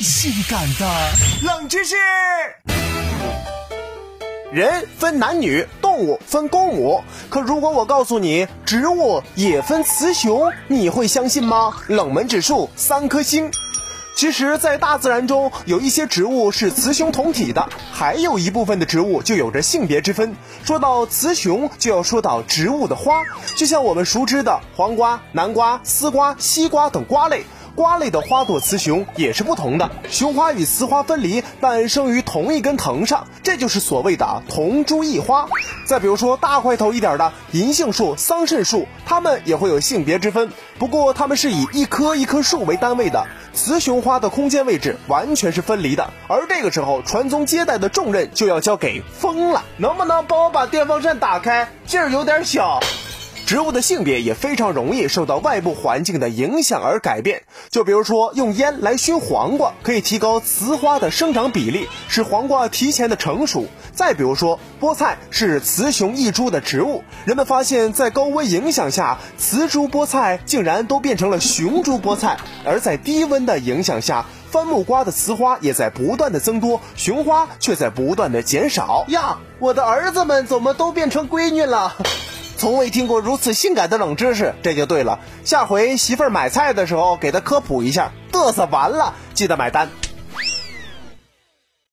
性感的冷知识。人分男女，动物分公母。可如果我告诉你，植物也分雌雄，你会相信吗？冷门指数三颗星。其实，在大自然中，有一些植物是雌雄同体的，还有一部分的植物就有着性别之分。说到雌雄，就要说到植物的花，就像我们熟知的黄瓜、南瓜、丝瓜、西瓜等瓜类。瓜类的花朵雌雄也是不同的，雄花与雌花分离，诞生于同一根藤上，这就是所谓的同株异花。再比如说大块头一点的银杏树、桑葚树，它们也会有性别之分，不过它们是以一棵一棵树为单位的，雌雄花的空间位置完全是分离的。而这个时候，传宗接代的重任就要交给风了，能不能帮我把电风扇打开？劲儿有点小。植物的性别也非常容易受到外部环境的影响而改变。就比如说，用烟来熏黄瓜，可以提高雌花的生长比例，使黄瓜提前的成熟。再比如说，菠菜是雌雄异株的植物，人们发现，在高温影响下，雌株菠菜竟然都变成了雄株菠菜；而在低温的影响下，番木瓜的雌花也在不断的增多，雄花却在不断的减少。呀，我的儿子们怎么都变成闺女了？从未听过如此性感的冷知识，这就对了。下回媳妇儿买菜的时候，给她科普一下，嘚瑟完了，记得买单。